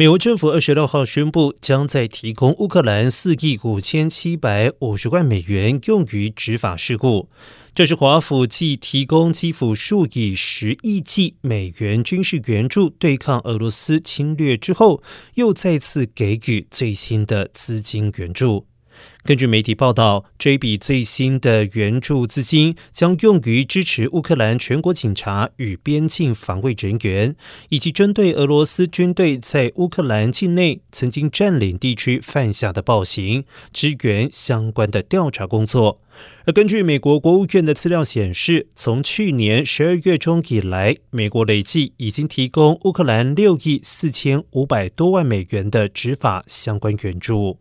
美国政府二十六号宣布，将在提供乌克兰四亿五千七百五十万美元用于执法事故。这是华府继提供基辅数以十亿计美元军事援助对抗俄罗斯侵略之后，又再次给予最新的资金援助。根据媒体报道，这笔最新的援助资金将用于支持乌克兰全国警察与边境防卫人员，以及针对俄罗斯军队在乌克兰境内曾经占领地区犯下的暴行，支援相关的调查工作。而根据美国国务院的资料显示，从去年十二月中以来，美国累计已经提供乌克兰六亿四千五百多万美元的执法相关援助。